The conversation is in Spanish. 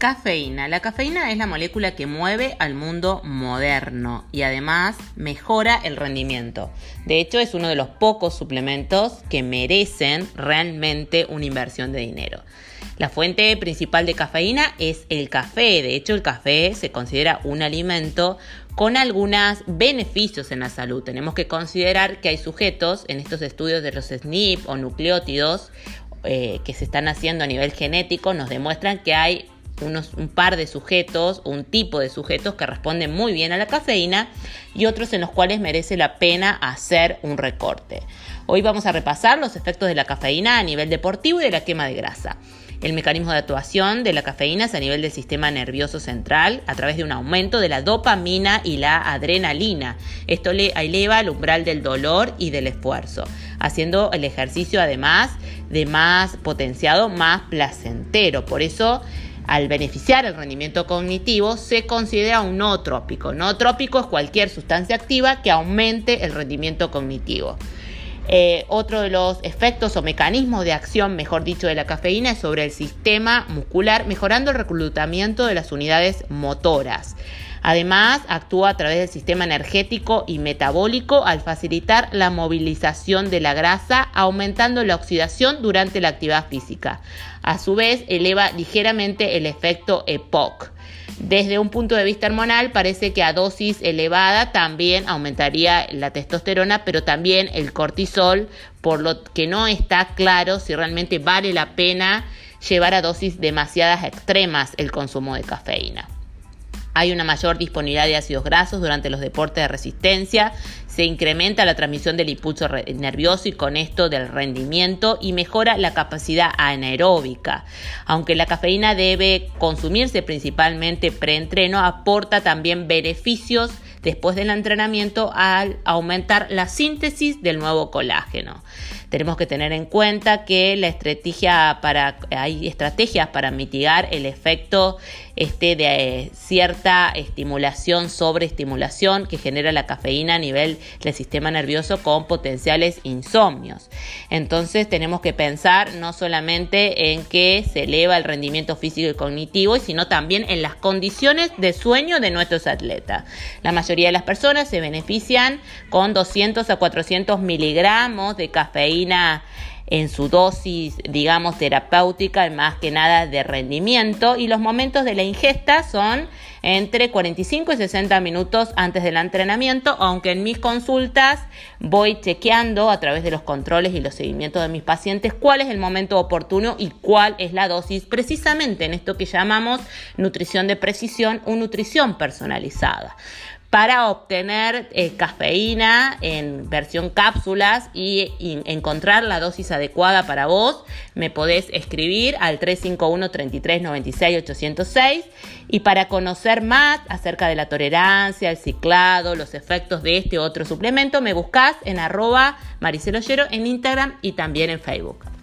Cafeína. La cafeína es la molécula que mueve al mundo moderno y además mejora el rendimiento. De hecho, es uno de los pocos suplementos que merecen realmente una inversión de dinero. La fuente principal de cafeína es el café. De hecho, el café se considera un alimento con algunos beneficios en la salud. Tenemos que considerar que hay sujetos en estos estudios de los SNP o nucleótidos eh, que se están haciendo a nivel genético, nos demuestran que hay un par de sujetos, un tipo de sujetos que responden muy bien a la cafeína y otros en los cuales merece la pena hacer un recorte. Hoy vamos a repasar los efectos de la cafeína a nivel deportivo y de la quema de grasa. El mecanismo de actuación de la cafeína es a nivel del sistema nervioso central a través de un aumento de la dopamina y la adrenalina. Esto le eleva el umbral del dolor y del esfuerzo, haciendo el ejercicio además de más potenciado, más placentero. Por eso al beneficiar el rendimiento cognitivo, se considera un nootrópico. Nootrópico es cualquier sustancia activa que aumente el rendimiento cognitivo. Eh, otro de los efectos o mecanismos de acción, mejor dicho, de la cafeína es sobre el sistema muscular, mejorando el reclutamiento de las unidades motoras. Además, actúa a través del sistema energético y metabólico al facilitar la movilización de la grasa, aumentando la oxidación durante la actividad física. A su vez, eleva ligeramente el efecto EPOC. Desde un punto de vista hormonal, parece que a dosis elevada también aumentaría la testosterona, pero también el cortisol, por lo que no está claro si realmente vale la pena llevar a dosis demasiadas extremas el consumo de cafeína. Hay una mayor disponibilidad de ácidos grasos durante los deportes de resistencia, se incrementa la transmisión del impulso nervioso y con esto del rendimiento y mejora la capacidad anaeróbica. Aunque la cafeína debe consumirse principalmente preentreno, aporta también beneficios después del entrenamiento al aumentar la síntesis del nuevo colágeno. Tenemos que tener en cuenta que la estrategia para, hay estrategias para mitigar el efecto este, de eh, cierta estimulación, sobreestimulación que genera la cafeína a nivel del sistema nervioso con potenciales insomnios. Entonces tenemos que pensar no solamente en que se eleva el rendimiento físico y cognitivo, sino también en las condiciones de sueño de nuestros atletas. La de las personas se benefician con 200 a 400 miligramos de cafeína en su dosis, digamos, terapéutica, más que nada de rendimiento, y los momentos de la ingesta son entre 45 y 60 minutos antes del entrenamiento, aunque en mis consultas voy chequeando a través de los controles y los seguimientos de mis pacientes cuál es el momento oportuno y cuál es la dosis, precisamente en esto que llamamos nutrición de precisión o nutrición personalizada para obtener eh, cafeína en versión cápsulas y, encontrar la dosis adecuada para vos, me podés escribir al 351 33 96 806 y para conocer más acerca de la tolerancia, el ciclado, los efectos de este otro suplemento, me buscas en arroba mariceloyero en Instagram y también en Facebook.